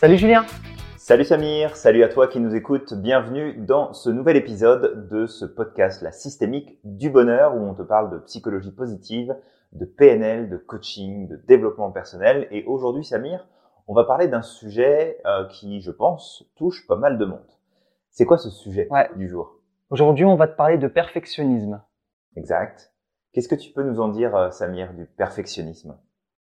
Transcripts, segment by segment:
Salut Julien. Salut Samir, salut à toi qui nous écoutes, bienvenue dans ce nouvel épisode de ce podcast La systémique du bonheur où on te parle de psychologie positive, de PNL, de coaching, de développement personnel. Et aujourd'hui Samir, on va parler d'un sujet euh, qui je pense touche pas mal de monde. C'est quoi ce sujet du jour? Aujourd'hui on va te parler de perfectionnisme. Exact. Qu'est-ce que tu peux nous en dire euh, Samir du perfectionnisme?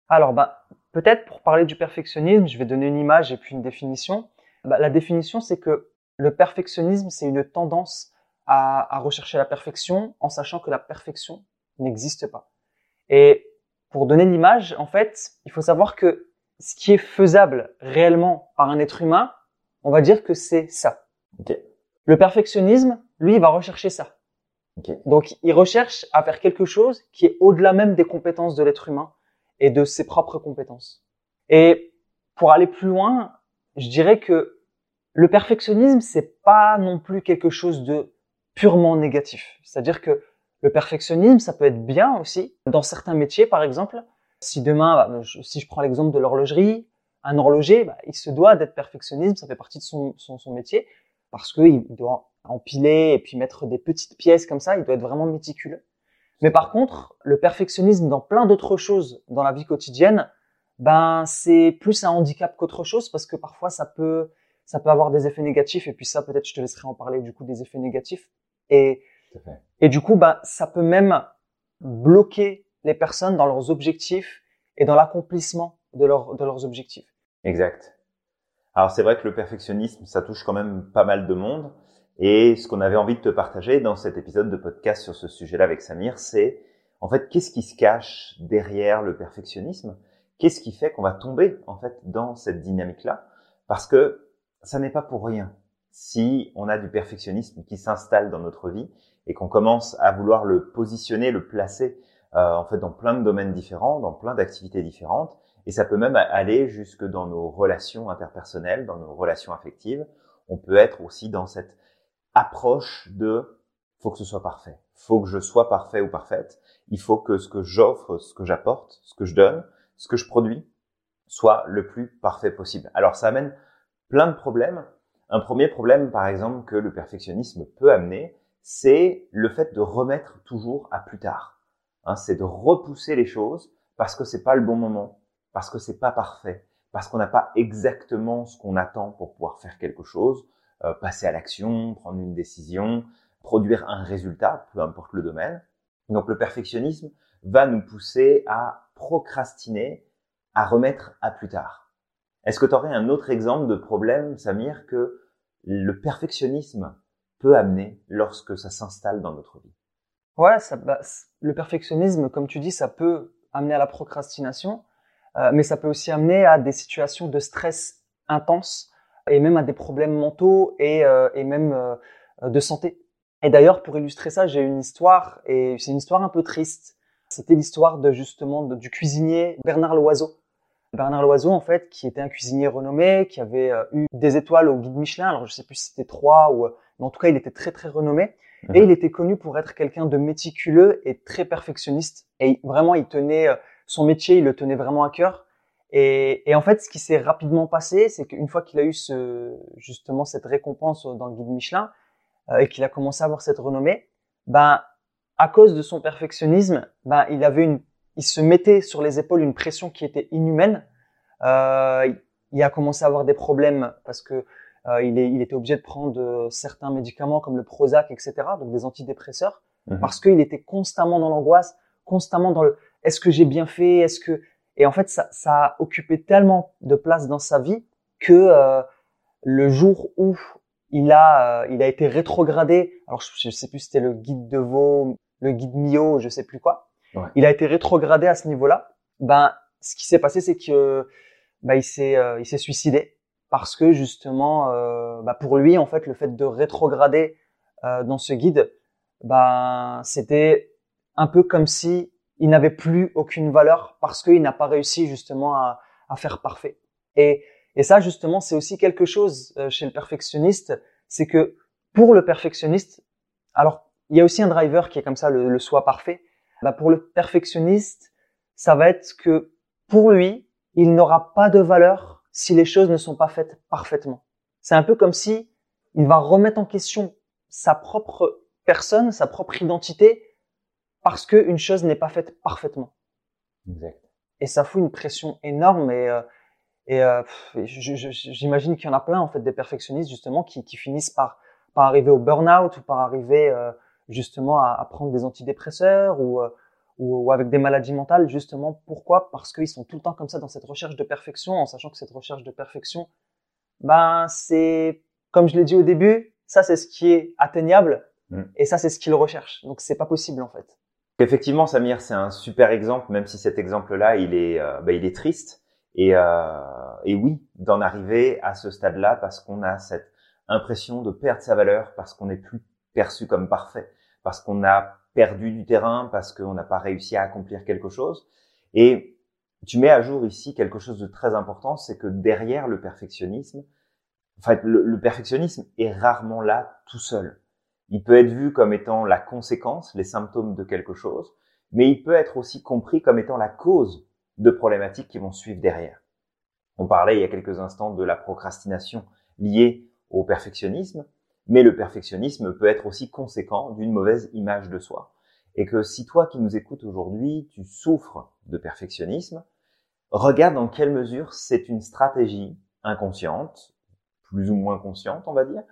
Alors bah peut-être pour parler du perfectionnisme, je vais donner une image et puis une définition. Bah, la définition, c'est que le perfectionnisme, c'est une tendance à, rechercher la perfection en sachant que la perfection n'existe pas. Et pour donner l'image, en fait, il faut savoir que ce qui est faisable réellement par un être humain, on va dire que c'est ça. Le perfectionnisme, lui, il va rechercher ça. Donc, il recherche à faire quelque chose qui est au-delà même des compétences de l'être humain et de ses propres compétences. Et pour aller plus loin, je dirais que le perfectionnisme, c'est pas non plus quelque chose de purement négatif. C'est-à-dire que le perfectionnisme, ça peut être bien aussi dans certains métiers, par exemple. Si demain, bah, si je prends l'exemple de l'horlogerie, un horloger, bah, il se doit d'être perfectionniste, ça fait partie de son, son, son métier, parce qu'il doit empiler et puis mettre des petites pièces comme ça, il doit être vraiment méticuleux. Mais par contre, le perfectionnisme dans plein d'autres choses dans la vie quotidienne, ben c'est plus un handicap qu'autre chose parce que parfois ça peut ça peut avoir des effets négatifs et puis ça peut-être je te laisserai en parler du coup des effets négatifs et et du coup ben ça peut même bloquer les personnes dans leurs objectifs et dans l'accomplissement de leurs de leurs objectifs. Exact. Alors c'est vrai que le perfectionnisme ça touche quand même pas mal de monde et ce qu'on avait envie de te partager dans cet épisode de podcast sur ce sujet-là avec Samir c'est en fait qu'est-ce qui se cache derrière le perfectionnisme? Qu'est-ce qui fait qu'on va tomber en fait dans cette dynamique-là? Parce que ça n'est pas pour rien. Si on a du perfectionnisme qui s'installe dans notre vie et qu'on commence à vouloir le positionner, le placer euh, en fait dans plein de domaines différents, dans plein d'activités différentes, et ça peut même aller jusque dans nos relations interpersonnelles, dans nos relations affectives. On peut être aussi dans cette approche de faut que ce soit parfait, faut que je sois parfait ou parfaite, il faut que ce que j'offre, ce que j'apporte, ce que je donne, ce que je produis soit le plus parfait possible. Alors ça amène plein de problèmes. Un premier problème, par exemple, que le perfectionnisme peut amener, c'est le fait de remettre toujours à plus tard. Hein, c'est de repousser les choses parce que c'est pas le bon moment, parce que c'est pas parfait, parce qu'on n'a pas exactement ce qu'on attend pour pouvoir faire quelque chose, euh, passer à l'action, prendre une décision, produire un résultat, peu importe le domaine. Donc le perfectionnisme va nous pousser à procrastiner, à remettre à plus tard. Est-ce que tu aurais un autre exemple de problème, Samir, que le perfectionnisme peut amener lorsque ça s'installe dans notre vie? Ouais, ça, bah, le perfectionnisme, comme tu dis, ça peut amener à la procrastination, euh, mais ça peut aussi amener à des situations de stress intense et même à des problèmes mentaux et, euh, et même euh, de santé. Et d'ailleurs, pour illustrer ça, j'ai une histoire, et c'est une histoire un peu triste. C'était l'histoire de justement du cuisinier Bernard Loiseau. Bernard Loiseau, en fait, qui était un cuisinier renommé, qui avait euh, eu des étoiles au guide Michelin. Alors, je sais plus si c'était trois ou, mais en tout cas, il était très très renommé. Et mhm. il était connu pour être quelqu'un de méticuleux et très perfectionniste. Et vraiment, il tenait son métier, il le tenait vraiment à cœur. Et, et en fait, ce qui s'est rapidement passé, c'est qu'une fois qu'il a eu ce, justement cette récompense dans le guide Michelin euh, et qu'il a commencé à avoir cette renommée, ben à cause de son perfectionnisme, ben, il avait une, il se mettait sur les épaules une pression qui était inhumaine. Euh, il a commencé à avoir des problèmes parce que euh, il, est, il, était obligé de prendre euh, certains médicaments comme le Prozac, etc., donc des antidépresseurs, mhm. parce qu'il était constamment dans l'angoisse, constamment dans le est-ce que j'ai bien fait, est-ce que et en fait ça, ça a occupé tellement de place dans sa vie que euh, le jour où il a, euh, il a été rétrogradé. Alors je, sais plus si c'était le guide de Vaux, le guide Mio, je sais plus quoi. Il a été rétrogradé à ce niveau-là. Ben, ce qui s'est passé, c'est que ben, il s'est euh, il s'est suicidé parce que justement, ben, pour lui, en fait, le fait de rétrograder dans ce guide, ben, c'était un peu comme si il n'avait plus aucune valeur parce qu'il n'a pas réussi justement à, à faire parfait. Et, et ça, justement, c'est aussi quelque chose euh, chez le perfectionniste, c'est que pour le perfectionniste, alors il y a aussi un driver qui est comme ça, le, le soi parfait. Bah pour le perfectionniste, ça va être que pour lui, il n'aura pas de valeur si les choses ne sont pas faites parfaitement. C'est un peu comme si il va remettre en question sa propre personne, sa propre identité, parce qu'une chose n'est pas faite parfaitement. Exact. Et ça fout une pression énorme et, euh, et euh, j'imagine qu'il y en a plein en fait des perfectionnistes justement qui, qui finissent par, par arriver au burn-out ou par arriver euh, justement à, à, prendre des antidépresseurs ou, ou, ou, avec des maladies mentales justement pourquoi? Parce qu'ils sont tout le temps comme ça dans cette recherche de perfection en sachant que cette recherche de perfection ben c'est comme je l'ai dit au début ça c'est ce qui est atteignable mm. et ça c'est ce qu'ils recherchent donc c'est pas possible en fait Effectivement, Samir, c'est un super exemple, même si cet exemple-là, il est, euh, bah, il est triste. Et, euh, et oui, d'en arriver à ce stade-là parce qu'on a cette impression de perdre sa valeur, parce qu'on n'est plus perçu comme parfait, parce qu'on a perdu du terrain, parce qu'on n'a pas réussi à accomplir quelque chose. Et tu mets à jour ici quelque chose de très important, c'est que derrière le perfectionnisme, en fait, le perfectionnisme est rarement là tout seul. Il peut être vu comme étant la conséquence, les symptômes de quelque chose, mais il peut être aussi compris comme étant la cause de problématiques qui vont suivre derrière. On parlait il y a quelques instants de la procrastination liée au perfectionnisme, mais le perfectionnisme peut être aussi conséquent d'une mauvaise image de soi. Et que si toi qui nous écoutes aujourd'hui, tu souffres de perfectionnisme, regarde dans quelle mesure c'est une stratégie inconsciente, plus ou moins consciente on va dire,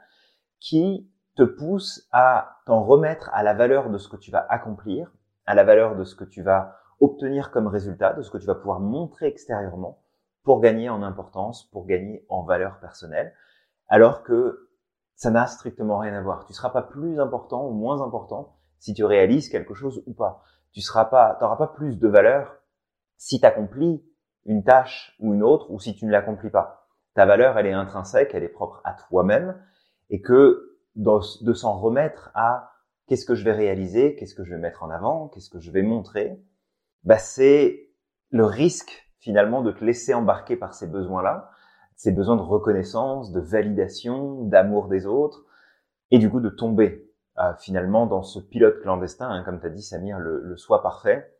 qui te pousse à t'en remettre à la valeur de ce que tu vas accomplir, à la valeur de ce que tu vas obtenir comme résultat, de ce que tu vas pouvoir montrer extérieurement pour gagner en importance, pour gagner en valeur personnelle, alors que ça n'a strictement rien à voir. Tu seras pas plus important ou moins important si tu réalises quelque chose ou pas. Tu seras pas, t'auras pas plus de valeur si tu accomplis une tâche ou une autre ou si tu ne l'accomplis pas. Ta valeur, elle est intrinsèque, elle est propre à toi-même et que de s'en remettre à qu'est-ce que je vais réaliser, qu'est-ce que je vais mettre en avant, qu'est-ce que je vais montrer, bah c'est le risque finalement de te laisser embarquer par ces besoins-là, ces besoins de reconnaissance, de validation, d'amour des autres, et du coup de tomber euh, finalement dans ce pilote clandestin, hein, comme tu as dit Samir, le, le soi parfait.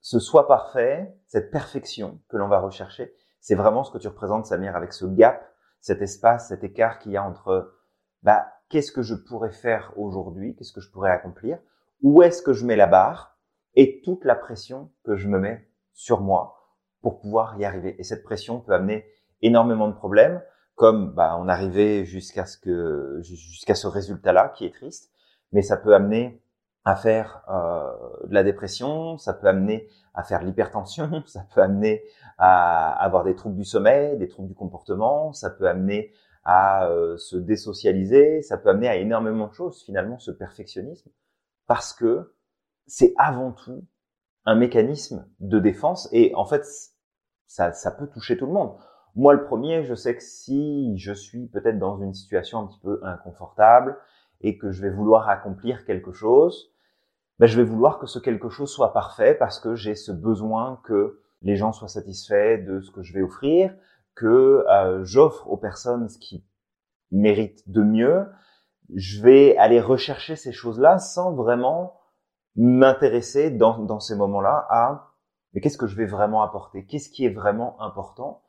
Ce soi parfait, cette perfection que l'on va rechercher, c'est vraiment ce que tu représentes Samir avec ce gap, cet espace, cet écart qu'il y a entre bah, qu'est-ce que je pourrais faire aujourd'hui, qu'est-ce que je pourrais accomplir, où est-ce que je mets la barre et toute la pression que je me mets sur moi pour pouvoir y arriver. Et cette pression peut amener énormément de problèmes, comme bah, on arrivait jusqu'à ce que jusqu'à ce résultat-là qui est triste, mais ça peut amener à faire euh, de la dépression, ça peut amener à faire l'hypertension, ça peut amener à avoir des troubles du sommeil, des troubles du comportement, ça peut amener à euh, se désocialiser, ça peut amener à énormément de choses finalement ce perfectionnisme, parce que c'est avant tout un mécanisme de défense. Et en fait ça, ça peut toucher tout le monde. Moi le premier, je sais que si je suis peut-être dans une situation un petit peu inconfortable et que je vais vouloir accomplir quelque chose, ben, je vais vouloir que ce quelque chose soit parfait parce que j'ai ce besoin que les gens soient satisfaits de ce que je vais offrir, que euh, j'offre aux personnes ce qui méritent de mieux, je vais aller rechercher ces choses-là sans vraiment m'intéresser dans, dans ces moments-là à mais qu'est-ce que je vais vraiment apporter? Qu'est-ce qui est vraiment important?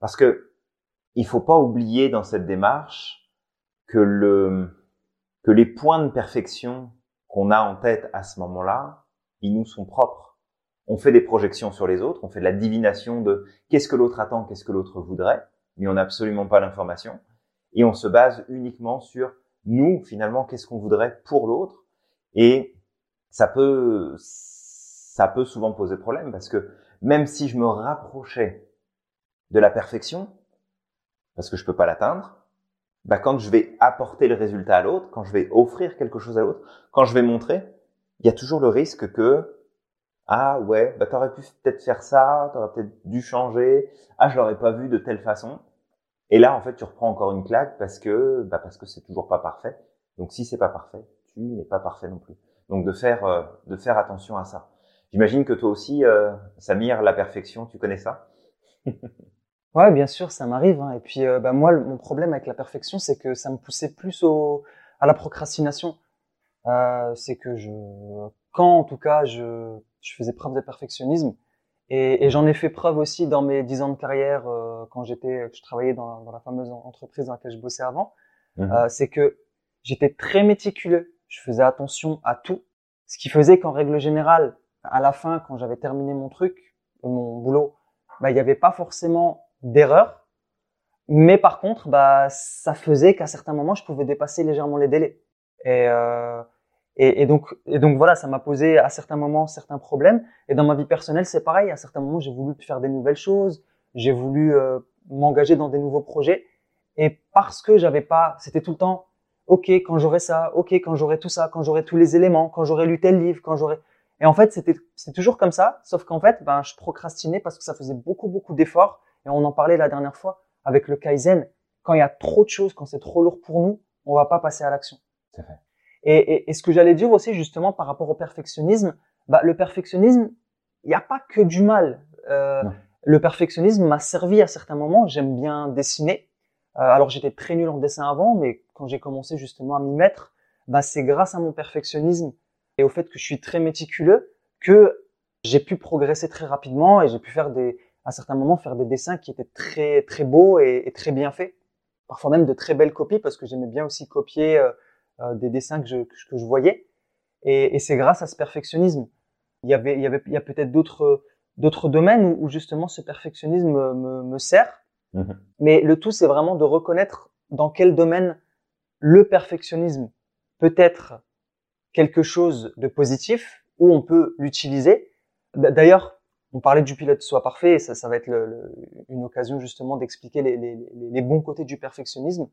Parce que il faut pas oublier dans cette démarche que le que les points de perfection qu'on a en tête à ce moment-là, ils nous sont propres on fait des projections sur les autres, on fait de la divination de qu'est-ce que l'autre attend, qu'est-ce que l'autre voudrait, mais on n'a absolument pas l'information. Et on se base uniquement sur nous, finalement, qu'est-ce qu'on voudrait pour l'autre. Et ça peut, ça peut souvent poser problème parce que même si je me rapprochais de la perfection, parce que je peux pas l'atteindre, bah quand je vais apporter le résultat à l'autre, quand je vais offrir quelque chose à l'autre, quand je vais montrer, il y a toujours le risque que ah ouais, bah t'aurais pu peut-être faire ça, t'aurais peut-être dû changer. Ah, je l'aurais pas vu de telle façon. Et là, en fait, tu reprends encore une claque parce que, bah parce que c'est toujours pas parfait. Donc, si c'est pas parfait, tu n'es pas parfait non plus. Donc, de faire, euh, de faire attention à ça. J'imagine que toi aussi, euh, Samir, la perfection, tu connais ça? Ouais, bien sûr, ça m'arrive. Hein. Et puis, euh, bah, moi, mon problème avec la perfection, c'est que ça me poussait plus au, à la procrastination. Euh, c'est que je, quand en tout cas je, je faisais preuve de perfectionnisme Et, et j'en ai fait preuve aussi dans mes dix ans de carrière euh, quand j'étais, je travaillais dans, dans, la fameuse entreprise dans laquelle je bossais avant. Euh, c'est que j'étais très méticuleux. Je faisais attention à tout, ce qui faisait qu'en règle générale, à la fin, quand j'avais terminé mon truc, mon boulot, bah il n'y avait pas forcément d'erreur, mais par contre, bah ça faisait qu'à certains moments, je pouvais dépasser légèrement les délais. Et euh, et, et, donc, et donc voilà, ça m'a posé à certains moments certains problèmes. Et dans ma vie personnelle, c'est pareil. À certains moments, j'ai voulu faire des nouvelles choses, j'ai voulu euh, m'engager dans des nouveaux projets. Et parce que j'avais pas, c'était tout le temps, ok, quand j'aurai ça, ok, quand j'aurai tout ça, quand j'aurai tous les éléments, quand j'aurai lu tel livre, quand j'aurai. Et en fait, c'était, c'est toujours comme ça. Sauf qu'en fait, ben, je procrastinais parce que ça faisait beaucoup, beaucoup d'efforts. Et on en parlait la dernière fois avec le kaizen. Quand il y a trop de choses, quand c'est trop lourd pour nous, on va pas passer à l'action. C'est fait. Et, et, et, ce que j'allais dire aussi justement par rapport au perfectionnisme, bah, le perfectionnisme, il n'y a pas que du mal. Euh, le perfectionnisme m'a servi à certains moments. J'aime bien dessiner. Euh, alors j'étais très nul en dessin avant, mais quand j'ai commencé justement à m'y mettre, bah, c'est grâce à mon perfectionnisme et au fait que je suis très méticuleux que j'ai pu progresser très rapidement et j'ai pu faire des, à certains moments, faire des dessins qui étaient très très beaux et, et très bien faits. Parfois même de très belles copies parce que j'aimais bien aussi copier. Euh, euh, des dessins que je, que je voyais. Et, et c'est grâce à ce perfectionnisme. Il y avait, il y avait, il y a peut-être d'autres, d'autres domaines où, où, justement ce perfectionnisme me, me, sert. Mhm. Mais le tout, c'est vraiment de reconnaître dans quel domaine le perfectionnisme peut être quelque chose de positif, où on peut l'utiliser. D'ailleurs, on parlait du pilote soit parfait, et ça, ça va être le, une occasion justement d'expliquer les, les, les, bons côtés du perfectionnisme.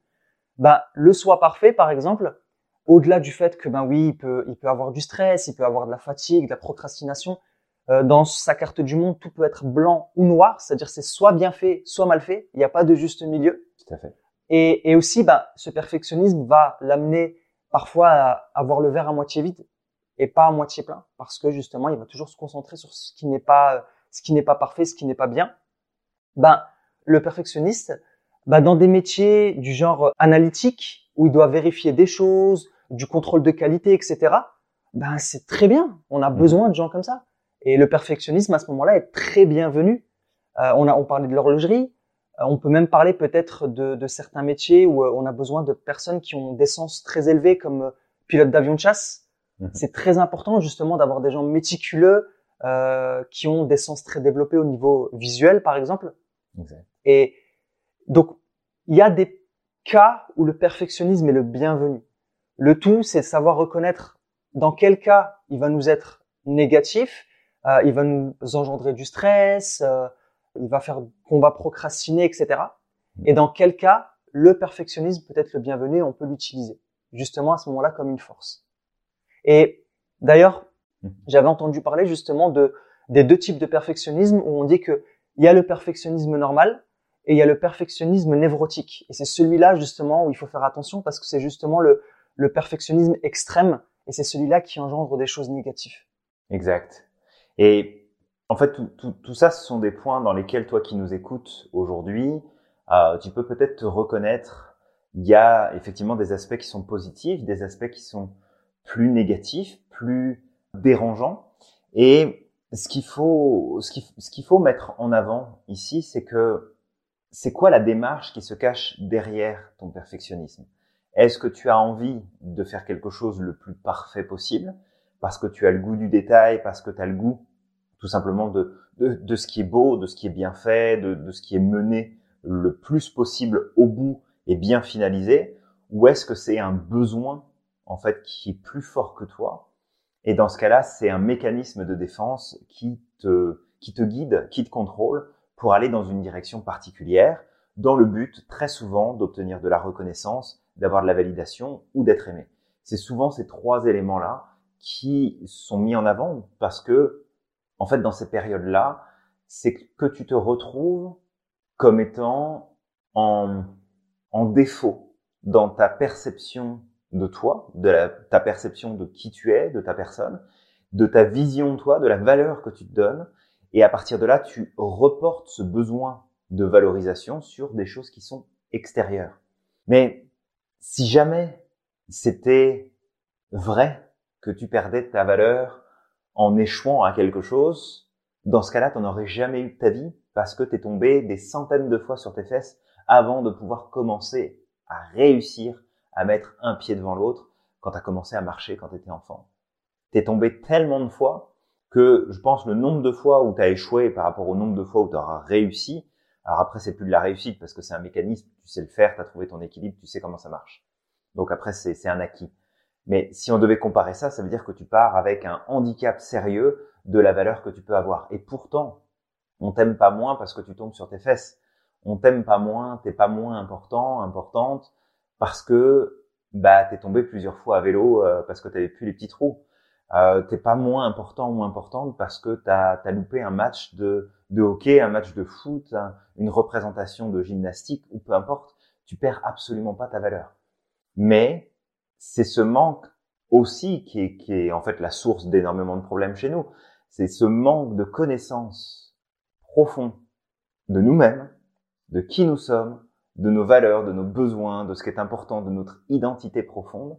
Ben, le soit parfait, par exemple, au-delà du fait que ben oui, il peut, il peut avoir du stress, il peut avoir de la fatigue, de la procrastination. Euh, dans sa carte du monde, tout peut être blanc ou noir, c'est-à-dire c'est soit bien fait, soit mal fait. Il n'y a pas de juste milieu. Tout à fait. Et, et aussi, ben, ce perfectionnisme va l'amener parfois à avoir le verre à moitié vide et pas à moitié plein, parce que justement, il va toujours se concentrer sur ce qui n'est pas, ce qui n'est pas parfait, ce qui n'est pas bien. Ben, le perfectionniste, ben, dans des métiers du genre analytique, où il doit vérifier des choses, du contrôle de qualité, etc. Ben c'est très bien. On a mmh. besoin de gens comme ça. Et le perfectionnisme à ce moment-là est très bienvenu. Euh, on a on parlait de l'horlogerie. Euh, on peut même parler peut-être de, de, certains métiers où euh, on a besoin de personnes qui ont des sens très élevés comme pilote d'avion de chasse. Mmh. C'est très important justement d'avoir des gens méticuleux euh, qui ont des sens très développés au niveau visuel, par exemple. Exact. Et donc il y a des cas où le perfectionnisme est le bienvenu. Le tout, c'est de savoir reconnaître dans quel cas il va nous être négatif, euh, il va nous engendrer du stress, euh, il va faire qu'on va procrastiner, etc. Et dans quel cas le perfectionnisme peut être le bienvenu, on peut l'utiliser justement à ce moment-là comme une force. Et d'ailleurs, mmh. j'avais entendu parler justement de des deux types de perfectionnisme où on dit que il y a le perfectionnisme normal et il y a le perfectionnisme névrotique. Et c'est celui-là justement où il faut faire attention parce que c'est justement le perfectionnisme extrême, et c'est celui-là qui engendre des choses négatives. Exact. Et en fait, tout, ça, ce sont des points dans lesquels toi qui nous écoutes aujourd'hui, euh, tu peux peut-être te reconnaître. Il y a effectivement des aspects qui sont positifs, des aspects qui sont plus négatifs, plus dérangeants. Et ce qu'il faut, ce qu'il faut mettre en avant ici, c'est que c'est quoi la démarche qui se cache derrière ton perfectionnisme? Est-ce que tu as envie de faire quelque chose le plus parfait possible parce que tu as le goût du détail, parce que tu as le goût tout simplement de, de, ce qui est beau, de ce qui est bien fait, de, de ce qui est mené le plus possible au bout et bien finalisé? Ou est-ce que c'est un besoin en fait qui est plus fort que toi? Et dans ce cas-là, c'est un mécanisme de défense qui te, qui te guide, qui te contrôle pour aller dans une direction particulière dans le but très souvent d'obtenir de la reconnaissance d'avoir de la validation ou d'être aimé. C'est souvent ces trois éléments-là qui sont mis en avant parce que, en fait, dans ces périodes-là, c'est que tu te retrouves comme étant en, en défaut dans ta perception de toi, de la, ta perception de qui tu es, de ta personne, de ta vision de toi, de la valeur que tu te donnes. Et à partir de là, tu reportes ce besoin de valorisation sur des choses qui sont extérieures. Mais si jamais c'était vrai que tu perdais ta valeur en échouant à quelque chose, dans ce cas-là, tu n'aurais jamais eu de ta vie parce que tu es tombé des centaines de fois sur tes fesses avant de pouvoir commencer à réussir à mettre un pied devant l'autre quand tu as commencé à marcher quand tu étais enfant. Tu es tombé tellement de fois que je pense le nombre de fois où tu as échoué par rapport au nombre de fois où tu auras réussi, alors après c'est plus de la réussite parce que c'est un mécanisme, tu sais le faire, tu as trouvé ton équilibre, tu sais comment ça marche. Donc après c'est un acquis. Mais si on devait comparer ça, ça veut dire que tu pars avec un handicap sérieux de la valeur que tu peux avoir. Et pourtant, on t'aime pas moins parce que tu tombes sur tes fesses. On t'aime pas moins, t'es pas moins important, importante, parce que bah t'es tombé plusieurs fois à vélo euh, parce que t'avais plus les petits trous. Euh, t'es pas moins important ou importante parce que t'as as loupé un match de, de hockey, un match de foot, une représentation de gymnastique ou peu importe. Tu perds absolument pas ta valeur. Mais c'est ce manque aussi qui est, qui est en fait la source d'énormément de problèmes chez nous. C'est ce manque de connaissance profond de nous-mêmes, de qui nous sommes, de nos valeurs, de nos besoins, de ce qui est important, de notre identité profonde,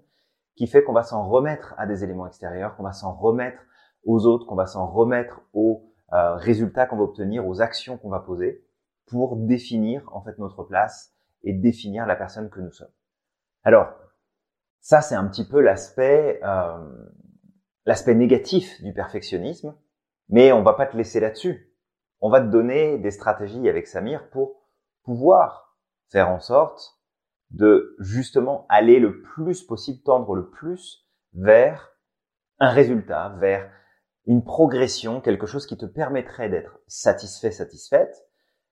qui fait qu'on va s'en remettre à des éléments extérieurs, qu'on va s'en remettre aux autres, qu'on va s'en remettre aux euh, résultats qu'on va obtenir, aux actions qu'on va poser, pour définir en fait notre place et définir la personne que nous sommes. Alors, ça, c'est un petit peu l'aspect euh, l'aspect négatif du perfectionnisme, mais on va pas te laisser là-dessus. On va te donner des stratégies avec Samir pour pouvoir faire en sorte de justement aller le plus possible, tendre le plus vers un résultat, vers une progression, quelque chose qui te permettrait d'être satisfait, satisfaite,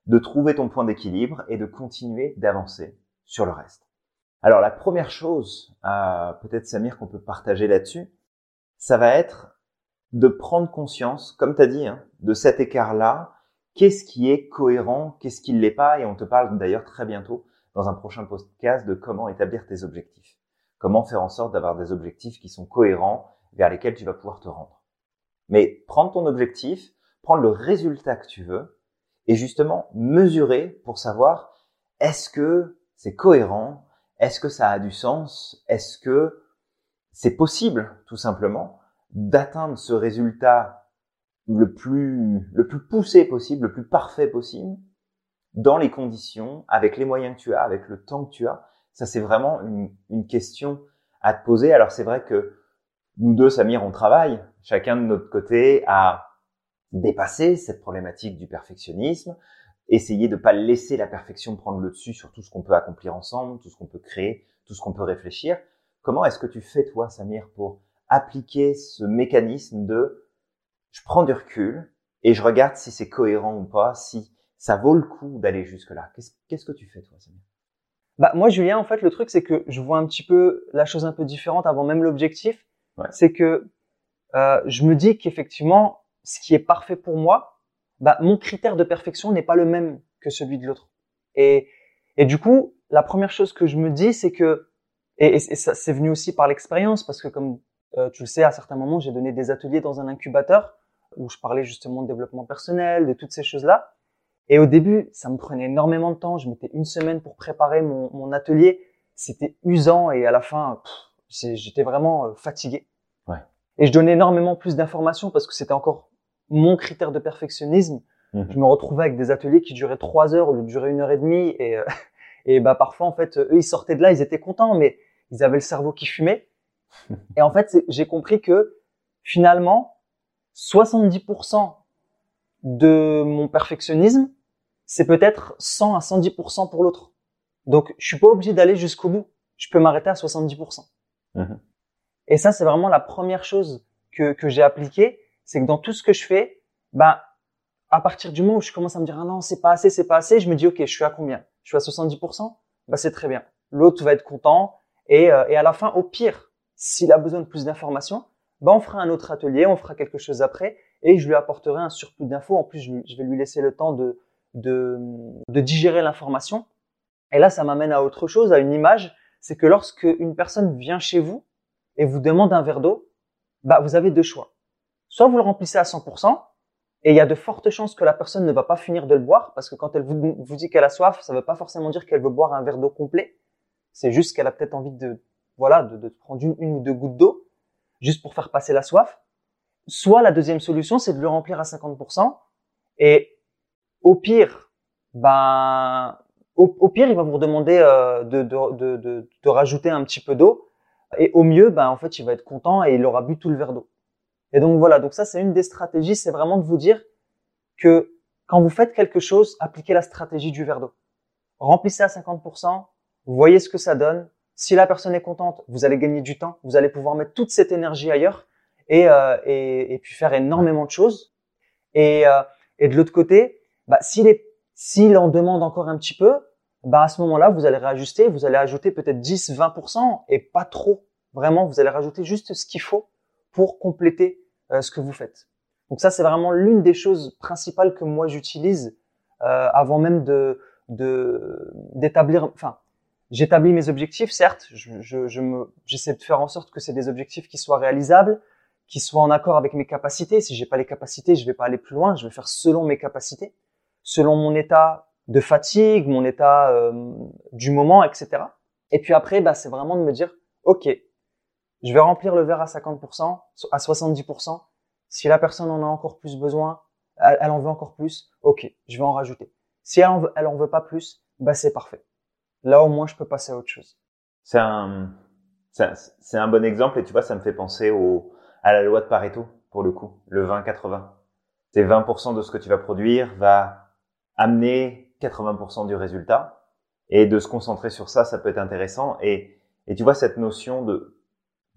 de trouver ton point d'équilibre et de continuer d'avancer sur le reste. Alors la première chose, euh, peut-être Samir, qu'on peut partager là-dessus, ça va être de prendre conscience, comme tu as dit, hein, de cet écart-là. Qu'est-ce qui est cohérent, qu'est-ce qui ne l'est pas, et on te parle d'ailleurs très bientôt dans un prochain podcast de comment établir tes objectifs. Comment faire en sorte d'avoir des objectifs qui sont cohérents, vers lesquels tu vas pouvoir te rendre. Mais prendre ton objectif, prendre le résultat que tu veux, et justement mesurer pour savoir est-ce que c'est cohérent, est-ce que ça a du sens? Est-ce que c'est possible, tout simplement, d'atteindre ce résultat le plus, le plus poussé possible, le plus parfait possible, dans les conditions, avec les moyens que tu as, avec le temps que tu as Ça, c'est vraiment une, une question à te poser. Alors, c'est vrai que nous deux, Samir, on travaille, chacun de notre côté, à dépasser cette problématique du perfectionnisme, essayer de pas laisser la perfection prendre le dessus sur tout ce qu'on peut accomplir ensemble, tout ce qu'on peut créer, tout ce qu'on peut réfléchir. Comment est-ce que tu fais toi, Samir, pour appliquer ce mécanisme de je prends du recul et je regarde si c'est cohérent ou pas, si ça vaut le coup d'aller jusque-là. Qu'est-ce que tu fais toi, Samir? Bah, moi, Julien, en fait, le truc, c'est que je vois un petit peu la chose un peu différente avant même l'objectif. C'est que euh, je me dis qu'effectivement, ce qui est parfait pour moi, bah, mon critère de perfection n'est pas le même que celui de l'autre. Et, et du coup, la première chose que je me dis, c'est que, et, et ça c'est venu aussi par l'expérience, parce que comme euh, tu le sais, à certains moments, j'ai donné des ateliers dans un incubateur où je parlais justement de développement personnel, de toutes ces choses-là. Et au début, ça me prenait énormément de temps. Je mettais une semaine pour préparer mon, mon atelier. C'était usant et à la fin, j'étais vraiment euh, fatigué. Ouais. Et je donnais énormément plus d'informations parce que c'était encore mon critère de perfectionnisme, mhm. je me retrouvais avec des ateliers qui duraient trois heures au lieu de durer une heure et demie. Et, euh, et bah parfois, en fait, eux, ils sortaient de là, ils étaient contents, mais ils avaient le cerveau qui fumait. Et en fait, j'ai compris que finalement, 70% de mon perfectionnisme, c'est peut-être 100 à 110% pour l'autre. Donc, je suis pas obligé d'aller jusqu'au bout. Je peux m'arrêter à 70%. Mhm. Et ça, c'est vraiment la première chose que, que j'ai appliquée c'est que dans tout ce que je fais, ben, à partir du moment où je commence à me dire, ah non, c'est pas assez, c'est pas assez, je me dis, OK, je suis à combien? Je suis à 70%? Bah, c'est très bien. L'autre va être content. Et, euh, et à la fin, au pire, s'il a besoin de plus d'informations, ben, on fera un autre atelier, on fera quelque chose après et je lui apporterai un surplus d'infos. En plus, je, vais lui laisser le temps de, de, de digérer l'information. Et là, ça m'amène à autre chose, à une image. C'est que lorsque une personne vient chez vous et vous demande un verre d'eau, bah, vous avez deux choix soit vous le remplissez à 100%, et il y a de fortes chances que la personne ne va pas finir de le boire, parce que quand elle vous, dit qu'elle a soif, ça ne veut pas forcément dire qu'elle veut boire un verre d'eau complet. C'est juste qu'elle a peut-être envie de, voilà, de, de prendre une, une ou deux gouttes d'eau, juste pour faire passer la soif. soit la deuxième solution, c'est de le remplir à 50%. Et au pire, ben, au, pire, il va vous redemander euh, de, de, de, de, de rajouter un petit peu d'eau. Et au mieux, ben, en fait, il va être content et il aura bu tout le verre d'eau. Et donc voilà, donc ça, c'est une des stratégies, c'est vraiment de vous dire que quand vous faites quelque chose, appliquez la stratégie du verre d'eau. Remplissez à 50%, vous voyez ce que ça donne. Si la personne est contente, vous allez gagner du temps, vous allez pouvoir mettre toute cette énergie ailleurs et, euh, et, et puis faire énormément de choses. Et, euh, et de l'autre côté, bah, s'il s'il en demande encore un petit peu, bah à ce moment-là, vous allez réajuster, vous allez ajouter peut-être 10, 20% et pas trop. Vraiment, vous allez rajouter juste ce qu'il faut pour compléter euh, ce que vous faites. Donc ça, c'est vraiment l'une des choses principales que moi j'utilise euh, avant même de d'établir. enfin, j'établis mes objectifs, certes. Je, je, je me, j'essaie de faire en sorte que c'est des objectifs qui soient réalisables, qui soient en accord avec mes capacités. Si j'ai pas les capacités, je vais pas aller plus loin. Je vais faire selon mes capacités, selon mon état de fatigue, mon état euh, du moment, etc. Et puis après, bah, c'est vraiment de me dire, ok, je vais remplir le verre à 50%, à 70%. Si la personne en a encore plus besoin, elle, en veut encore plus, ok, je vais en rajouter. Si elle en veut, elle en veut pas plus, bah c'est parfait. Là au moins je peux passer à autre chose. C'est un, un, bon exemple et tu vois ça me fait penser au, à la loi de Pareto pour le coup, le 20-80. C'est 20% de ce que tu vas produire va amener 80% du résultat et de se concentrer sur ça, ça peut être intéressant et tu vois cette notion de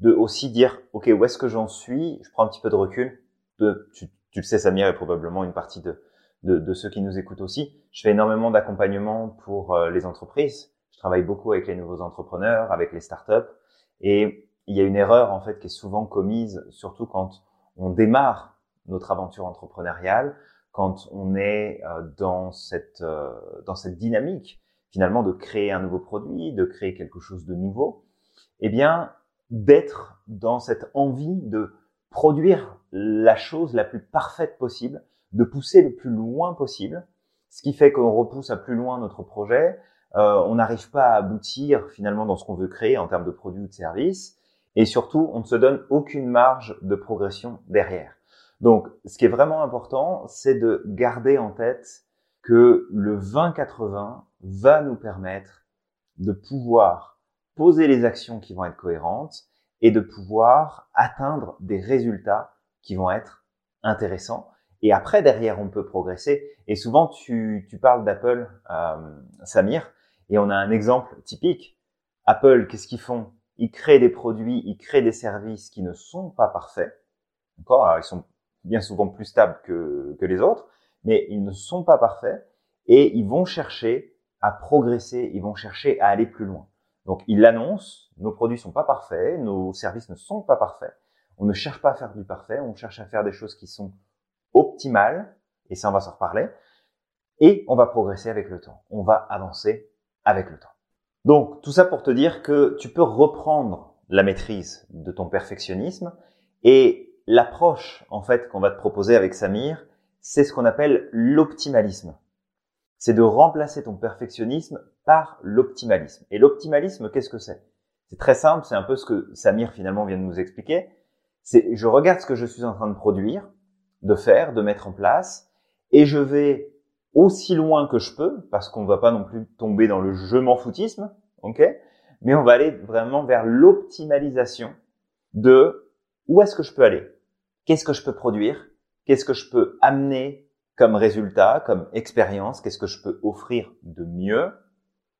de aussi dire, OK, où est-ce que j'en suis? Je prends un petit peu de recul. De, tu, tu le sais, Samir est probablement une partie de, de, de, ceux qui nous écoutent aussi. Je fais énormément d'accompagnement pour euh, les entreprises. Je travaille beaucoup avec les nouveaux entrepreneurs, avec les startups. Et il y a une erreur, en fait, qui est souvent commise, surtout quand on démarre notre aventure entrepreneuriale, quand on est euh, dans cette, euh, dans cette dynamique, finalement, de créer un nouveau produit, de créer quelque chose de nouveau. Eh bien, d'être dans cette envie de produire la chose la plus parfaite possible, de pousser le plus loin possible, ce qui fait qu'on repousse à plus loin notre projet, euh, on n'arrive pas à aboutir finalement dans ce qu'on veut créer en termes de produits ou de services, et surtout on ne se donne aucune marge de progression derrière. Donc ce qui est vraiment important, c'est de garder en tête que le 20-80 va nous permettre de pouvoir poser les actions qui vont être cohérentes et de pouvoir atteindre des résultats qui vont être intéressants. Et après, derrière, on peut progresser. Et souvent, tu, tu parles d'Apple, euh, Samir, et on a un exemple typique. Apple, qu'est-ce qu'ils font? Ils créent des produits, ils créent des services qui ne sont pas parfaits. D'accord? Ils sont bien souvent plus stables que, que les autres, mais ils ne sont pas parfaits et ils vont chercher à progresser, ils vont chercher à aller plus loin. Donc il l'annonce, nos produits sont pas parfaits, nos services ne sont pas parfaits. On ne cherche pas à faire du parfait, on cherche à faire des choses qui sont optimales, et ça on va s'en reparler. Et on va progresser avec le temps, on va avancer avec le temps. Donc tout ça pour te dire que tu peux reprendre la maîtrise de ton perfectionnisme et l'approche en fait qu'on va te proposer avec Samir, c'est ce qu'on appelle l'optimalisme c'est de remplacer ton perfectionnisme par l'optimalisme. Et l'optimalisme, qu'est-ce que c'est? C'est très simple, c'est un peu ce que Samir finalement vient de nous expliquer. C'est je regarde ce que je suis en train de produire, de faire, de mettre en place, et je vais aussi loin que je peux, parce qu'on ne va pas non plus tomber dans le je m'en foutisme, ok? Mais on va aller vraiment vers l'optimalisation de où est-ce que je peux aller? Qu'est-ce que je peux produire? Qu'est-ce que je peux amener comme résultat, comme expérience, qu'est-ce que je peux offrir de mieux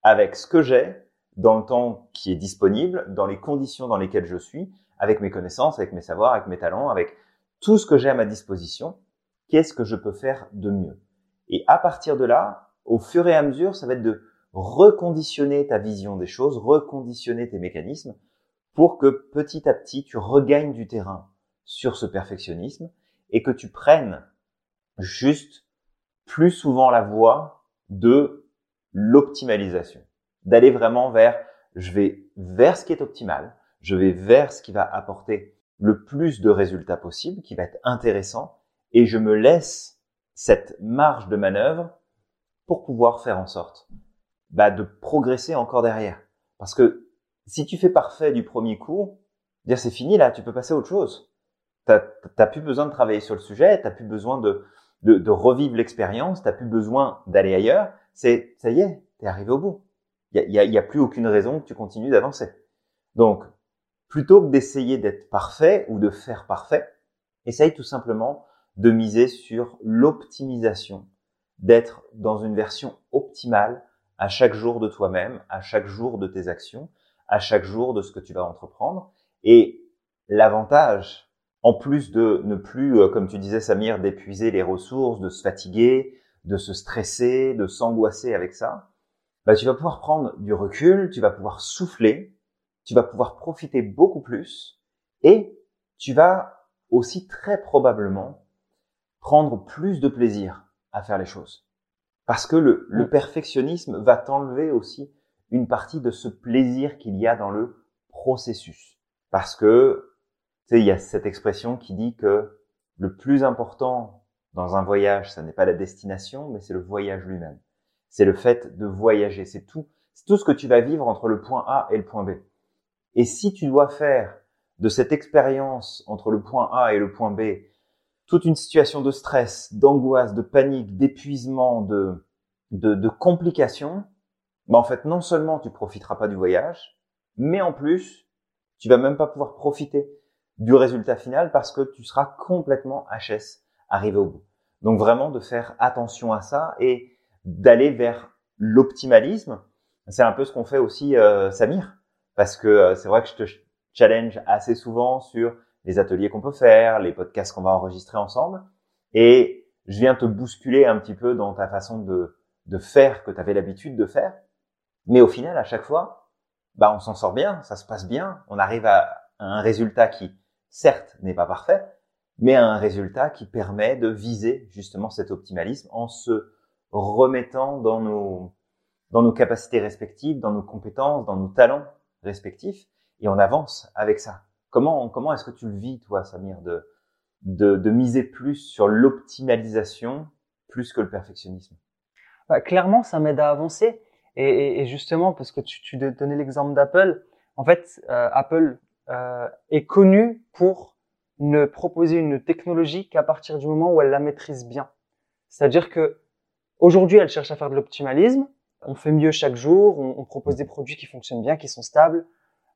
avec ce que j'ai dans le temps qui est disponible, dans les conditions dans lesquelles je suis, avec mes connaissances, avec mes savoirs, avec mes talents, avec tout ce que j'ai à ma disposition, qu'est-ce que je peux faire de mieux? Et à partir de là, au fur et à mesure, ça va être de reconditionner ta vision des choses, reconditionner tes mécanismes pour que petit à petit tu regagnes du terrain sur ce perfectionnisme et que tu prennes juste plus souvent la voie de l'optimalisation, d'aller vraiment vers, je vais vers ce qui est optimal, je vais vers ce qui va apporter le plus de résultats possible, qui va être intéressant, et je me laisse cette marge de manœuvre pour pouvoir faire en sorte bah, de progresser encore derrière. Parce que si tu fais parfait du premier coup, dire c'est fini là, tu peux passer à autre chose. T'as plus besoin de travailler sur le sujet, t'as plus besoin de, de, de revivre l'expérience, t'as plus besoin d'aller ailleurs. C'est ça y est, t'es arrivé au bout. Il y a, y a plus aucune raison que tu continues d'avancer. Donc, plutôt que d'essayer d'être parfait ou de faire parfait, essaye tout simplement de miser sur l'optimisation, d'être dans une version optimale à chaque jour de toi-même, à chaque jour de tes actions, à chaque jour de ce que tu vas entreprendre. Et l'avantage, en plus de ne plus, euh, comme tu disais Samir, d'épuiser les ressources, de se fatiguer, de se stresser, de s'angoisser avec ça, bah, tu vas pouvoir prendre du recul, tu vas pouvoir souffler, tu vas pouvoir profiter beaucoup plus et tu vas aussi très probablement prendre plus de plaisir à faire les choses. Parce que le, le perfectionnisme va t'enlever aussi une partie de ce plaisir qu'il y a dans le processus. Parce que, tu sais, il y a cette expression qui dit que le plus important dans un voyage, ça n'est pas la destination, mais c'est le voyage lui-même. C'est le fait de voyager. C'est tout, c'est tout ce que tu vas vivre entre le point A et le point B. Et si tu dois faire de cette expérience entre le point A et le point B toute une situation de stress, d'angoisse, de panique, d'épuisement, de, de, de complications, bah en fait, non seulement tu profiteras pas du voyage, mais en plus, tu vas même pas pouvoir profiter du résultat final parce que tu seras complètement HS arrivé au bout. Donc vraiment de faire attention à ça et d'aller vers l'optimalisme. C'est un peu ce qu'on fait aussi euh, Samir, parce que euh, c'est vrai que je te challenge assez souvent sur les ateliers qu'on peut faire, les podcasts qu'on va enregistrer ensemble, et je viens te bousculer un petit peu dans ta façon de, de faire que tu avais l'habitude de faire. Mais au final, à chaque fois, bah, on s'en sort bien, ça se passe bien, on arrive à, un résultat qui, certes, n'est pas parfait, mais à un résultat qui permet de viser justement cet optimalisme en se remettant dans nos, dans nos capacités respectives, dans nos compétences, dans nos talents respectifs, et on avance avec ça. Comment, comment est-ce que tu le vis, toi, Samir, de, de, de miser plus sur l'optimalisation plus que le perfectionnisme? Bah, Clairement, ça m'aide à avancer. Et, justement, parce que tu, donnais l'exemple d'Apple, en fait, euh, Apple euh, est connu pour ne proposer une technologie qu'à partir du moment où elle la maîtrise bien. C'est-à-dire que aujourd'hui, elle cherche à faire de l'optimalisme. On fait mieux chaque jour. On, propose des produits qui fonctionnent bien, qui sont stables.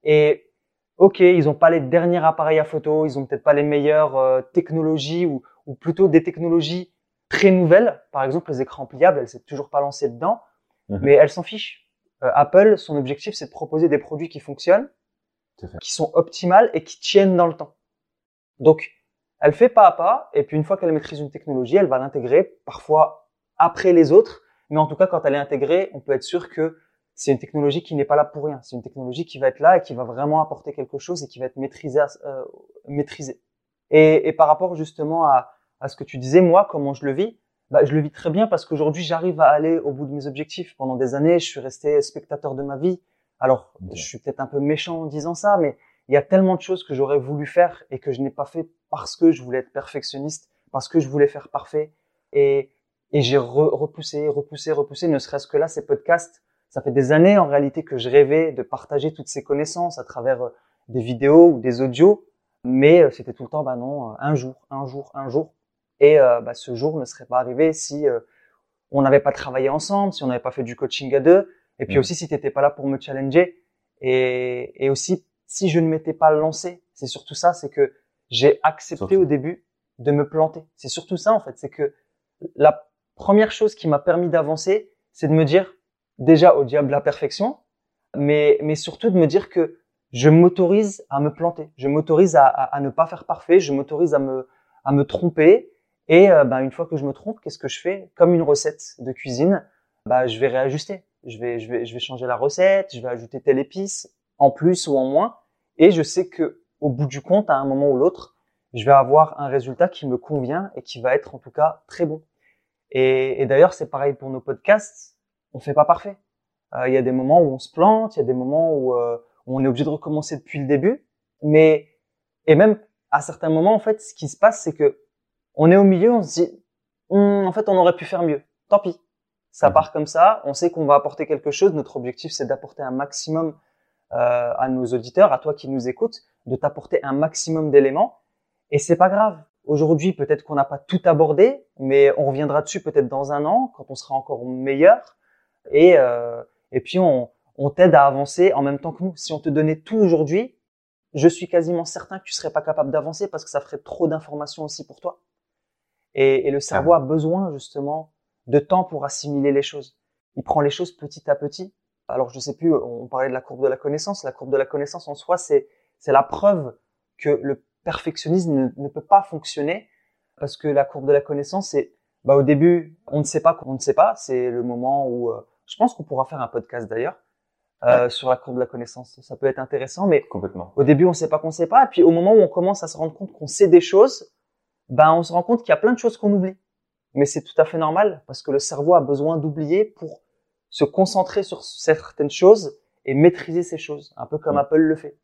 Et ok, ils n'ont pas les derniers appareils à photo, ils ont peut-être pas les meilleures euh, technologies ou, ou plutôt des technologies très nouvelles. Par exemple, les écrans pliables, elle s'est toujours pas lancée dedans. Mhm. Mais elle s'en fiche. Euh, Apple, son objectif, c'est de proposer des produits qui fonctionnent, qui sont optimales et qui tiennent dans le temps. Donc, elle fait pas à pas, et puis une fois qu'elle maîtrise une technologie, elle va l'intégrer, parfois après les autres, mais en tout cas, quand elle est intégrée, on peut être sûr que c'est une technologie qui n'est pas là pour rien. C'est une technologie qui va être là et qui va vraiment apporter quelque chose et qui va être maîtrisée. Euh, maîtrisée. Et, et, par rapport justement à, à ce que tu disais, moi, comment je le vis, bah, je le vis très bien parce qu'aujourd'hui, j'arrive à aller au bout de mes objectifs. Pendant des années, je suis resté spectateur de ma vie. Alors, je suis peut-être un peu méchant en disant ça, mais il y a tellement de choses que j'aurais voulu faire et que je n'ai pas fait parce que je voulais être perfectionniste, parce que je voulais faire parfait. Et, et j'ai repoussé, repoussé, repoussé, ne serait-ce que là, ces podcasts. Ça fait des années, en réalité, que je rêvais de partager toutes ces connaissances à travers euh, des vidéos ou des audios. Mais euh, c'était tout le temps, bah non, euh, un jour, un jour, un jour. Et euh, bah, ce jour ne serait pas arrivé si euh, on n'avait pas travaillé ensemble, si on n'avait pas fait du coaching à deux, et puis mmh. aussi si tu n'étais pas là pour me challenger, et, et aussi si je ne m'étais pas lancé. C'est surtout ça, c'est que j'ai accepté au début de me planter. C'est surtout ça en fait, c'est que la première chose qui m'a permis d'avancer, c'est de me dire déjà au diable la perfection, mais, mais surtout de me dire que je m'autorise à me planter, je m'autorise à, à, à, ne pas faire parfait, je m'autorise à me, à me tromper, et euh, bah, une fois que je me trompe, qu'est-ce que je fais Comme une recette de cuisine, bah, je vais réajuster. Je vais, je, vais, je vais changer la recette, je vais ajouter telle épice en plus ou en moins. Et je sais que au bout du compte, à un moment ou l'autre, je vais avoir un résultat qui me convient et qui va être en tout cas très bon. Et, d'ailleurs, c'est pareil pour nos podcasts. On fait pas parfait. Euh, il y a des moments où on se plante, il y a des moments où, euh, où on est obligé de recommencer depuis le début. Mais et même à certains moments, en fait, ce qui se passe, c'est que on est au milieu, on se dit, hum, en fait, on aurait pu faire mieux. Tant pis. Ça mhm. part comme ça. On sait qu'on va apporter quelque chose. Notre objectif, c'est d'apporter un maximum euh, à nos auditeurs, à toi qui nous écoutes, de t'apporter un maximum d'éléments. Et c'est pas grave. Aujourd'hui, peut-être qu'on n'a pas tout abordé, mais on reviendra dessus peut-être dans un an, quand on sera encore meilleur. Et, euh, et puis, on, on t'aide à avancer en même temps que nous. Si on te donnait tout aujourd'hui, je suis quasiment certain que tu serais pas capable d'avancer parce que ça ferait trop d'informations aussi pour toi. Et, et le cerveau a besoin justement de temps pour assimiler les choses. Il prend les choses petit à petit. Alors je sais plus, on parlait de la courbe de la connaissance. La courbe de la connaissance en soi, c'est c'est la preuve que le perfectionnisme ne, peut pas fonctionner parce que la courbe de la connaissance, c'est bah au début on ne sait pas qu'on ne sait pas. C'est le moment où euh, je pense qu'on pourra faire un podcast d'ailleurs euh, sur la courbe de la connaissance. Ça peut être intéressant, mais complètement. Au début, on sait pas qu'on sait pas, et puis au moment où on commence à se rendre compte qu'on sait des choses, ben on se rend compte qu'il y a plein de choses qu'on oublie. Mais c'est tout à fait normal parce que le cerveau a besoin d'oublier pour se concentrer sur certaines choses et maîtriser ces choses, un peu comme mm. Apple le fait.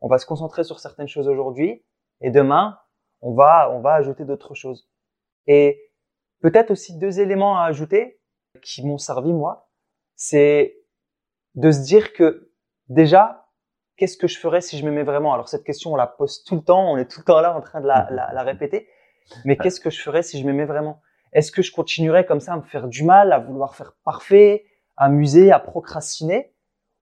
On va se concentrer sur certaines choses aujourd'hui et demain, on va on va ajouter d'autres choses. Et peut-être aussi deux éléments à ajouter qui m'ont servi moi, c'est de se dire que déjà, qu'est-ce que je ferais si je m'aimais vraiment? Alors cette question, on la pose tout le temps, on est tout le temps là en train de la, la, la répéter. Mais qu'est-ce que je ferais si je m'aimais vraiment? Est-ce que je continuerais comme ça à me faire du mal, à vouloir faire parfait, à amuser, à procrastiner?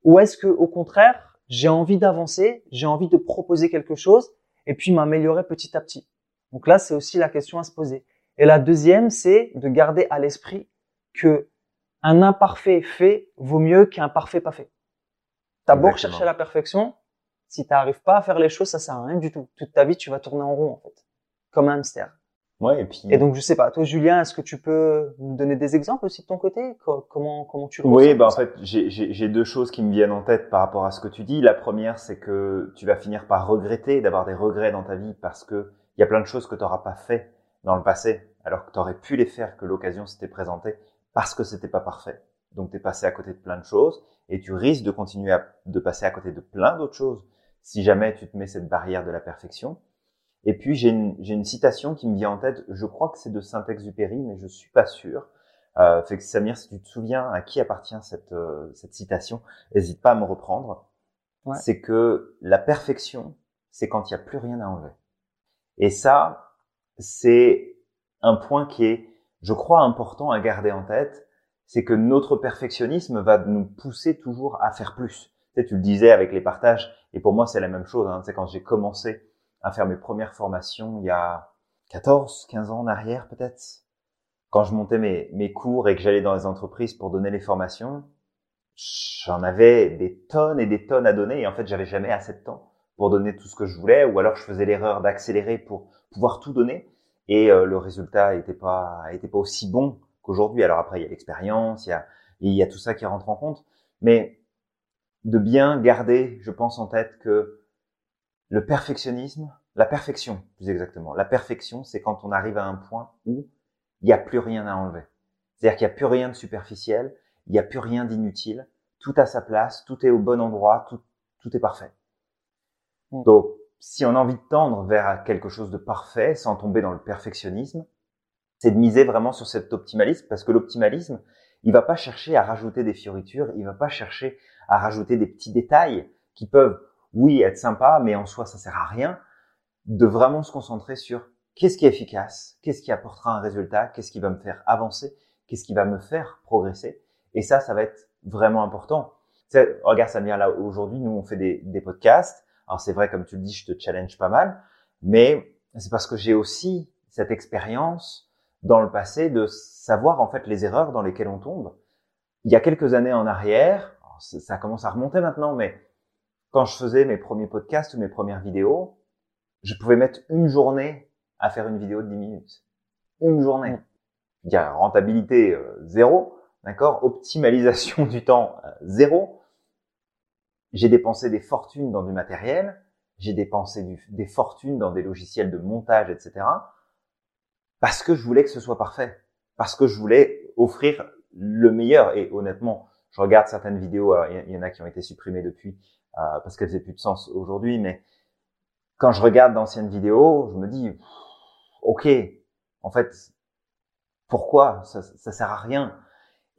Ou est-ce que au contraire, j'ai envie d'avancer, j'ai envie de proposer quelque chose et puis m'améliorer petit à petit? Donc là, c'est aussi la question à se poser. Et la deuxième, c'est de garder à l'esprit que un imparfait fait vaut mieux qu'un parfait pas fait. T'as beau rechercher la perfection, si tu n'arrives pas à faire les choses, ça sert à rien du tout. Toute ta vie, tu vas tourner en rond en fait, comme un hamster. Ouais, et puis. Et donc je sais pas, toi Julien, est-ce que tu peux nous donner des exemples aussi de ton côté? Comment comment tu le Oui, bah en fait, j'ai deux choses qui me viennent en tête par rapport à ce que tu dis. La première, c'est que tu vas finir par regretter d'avoir des regrets dans ta vie parce que il y a plein de choses que tu n'auras pas fait dans le passé, alors que tu aurais pu les faire, que l'occasion s'était présentée parce que c'était pas parfait. Donc tu es passé à côté de plein de choses et tu risques de continuer à, de passer à côté de plein d'autres choses si jamais tu te mets cette barrière de la perfection. Et puis j'ai une, j'ai une citation qui me vient en tête, je crois que c'est de Saint-Exupéry, mais je suis pas sûr. Euh, fait que Samir, si tu te souviens à qui appartient cette, euh, cette citation, n'hésite pas à me reprendre. Ouais. C'est que la perfection, c'est quand il n'y a plus rien à enlever. Et ça, c'est un point qui est je crois, important à garder en tête, c'est que notre perfectionnisme va nous pousser toujours à faire plus. Tu, sais, tu le disais avec les partages, et pour moi c'est la même chose. Hein. Sais, quand j'ai commencé à faire mes premières formations il y a 14, 15 ans en arrière peut-être, quand je montais mes, mes cours et que j'allais dans les entreprises pour donner les formations, j'en avais des tonnes et des tonnes à donner, et en fait j'avais jamais assez de temps pour donner tout ce que je voulais, ou alors je faisais l'erreur d'accélérer pour pouvoir tout donner et euh, le résultat était pas était pas aussi bon qu'aujourd'hui. Alors après il y a l'expérience, il y a il y a tout ça qui rentre en compte, mais de bien garder, je pense en tête que le perfectionnisme, la perfection plus exactement, la perfection, c'est quand on arrive à un point où il n'y a plus rien à enlever. C'est-à-dire qu'il n'y a plus rien de superficiel, il n'y a plus rien d'inutile, tout a sa place, tout est au bon endroit, tout, tout est parfait. Mm. Donc, si on a envie de tendre vers quelque chose de parfait, sans tomber dans le perfectionnisme, c'est de miser vraiment sur cet optimalisme, parce que l'optimalisme, il va pas chercher à rajouter des fioritures, il va pas chercher à rajouter des petits détails qui peuvent, oui, être sympas, mais en soi, ça sert à rien, de vraiment se concentrer sur qu'est-ce qui est efficace, qu'est-ce qui apportera un résultat, qu'est-ce qui va me faire avancer, qu'est-ce qui va me faire progresser. Et ça, ça va être vraiment important. regarde Samir, là, aujourd'hui, nous, on fait des, des podcasts, alors c'est vrai, comme tu le dis, je te challenge pas mal, mais c'est parce que j'ai aussi cette expérience dans le passé de savoir en fait les erreurs dans lesquelles on tombe. Il y a quelques années en arrière, ça commence à remonter maintenant, mais quand je faisais mes premiers podcasts ou mes premières vidéos, je pouvais mettre une journée à faire une vidéo de 10 minutes. Une journée. Il y a rentabilité euh, zéro, d'accord? Optimalisation du temps euh, zéro j'ai dépensé des fortunes dans du matériel, j'ai dépensé des fortunes dans des logiciels de montage, etc. Parce que je voulais que ce soit parfait, parce que je voulais offrir le meilleur. Et honnêtement, je regarde certaines vidéos, il y en a qui ont été supprimées depuis euh, parce qu'elles n'avaient plus de sens aujourd'hui, mais quand je regarde d'anciennes vidéos, je me dis, ok, en fait, pourquoi? Ça, ça sert à rien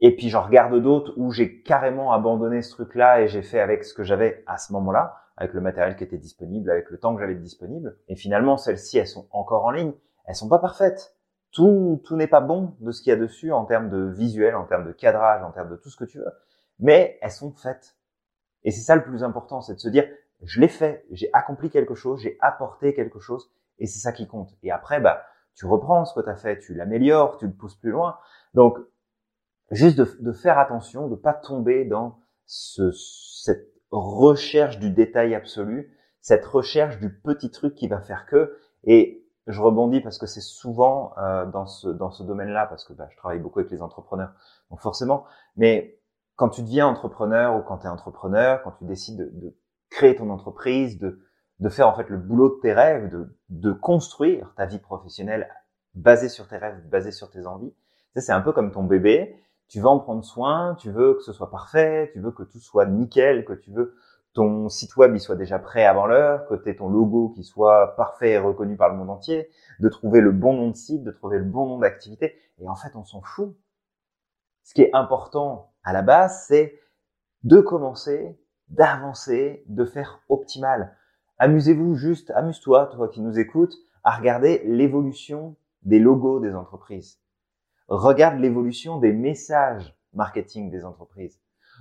et puis j'en regarde d'autres où j'ai carrément abandonné ce truc-là et j'ai fait avec ce que j'avais à ce moment-là, avec le matériel qui était disponible, avec le temps que j'avais disponible. Et finalement, celles-ci, elles sont encore en ligne. Elles sont pas parfaites. Tout, tout n'est pas bon de ce qu'il y a dessus en termes de visuel, en termes de cadrage, en termes de tout ce que tu veux. Mais elles sont faites. Et c'est ça le plus important, c'est de se dire, je l'ai fait, j'ai accompli quelque chose, j'ai apporté quelque chose, et c'est ça qui compte. Et après, bah, tu reprends ce que tu as fait, tu l'améliores, tu le pousses plus loin. Donc, juste de, de faire attention, de pas tomber dans ce, cette recherche du détail absolu, cette recherche du petit truc qui va faire que. Et je rebondis parce que c'est souvent euh, dans ce dans ce domaine-là, parce que bah, je travaille beaucoup avec les entrepreneurs, donc forcément. Mais quand tu deviens entrepreneur ou quand tu es entrepreneur, quand tu décides de, de, créer ton entreprise, de de faire en fait le boulot de tes rêves, de de construire ta vie professionnelle basée sur tes rêves, basée sur tes envies. c'est un peu comme ton bébé tu veux en prendre soin, tu veux que ce soit parfait, tu veux que tout soit nickel, que tu veux ton site web il soit déjà prêt avant l'heure, que ton logo qui soit parfait et reconnu par le monde entier, de trouver le bon nom de site, de trouver le bon nom d'activité. Et en fait, on s'en fout. Ce qui est important à la base, c'est de commencer, d'avancer, de faire optimal. Amusez-vous juste, amuse-toi, toi qui nous écoutes, à regarder l'évolution des logos des entreprises. Regarde l'évolution des messages marketing des entreprises.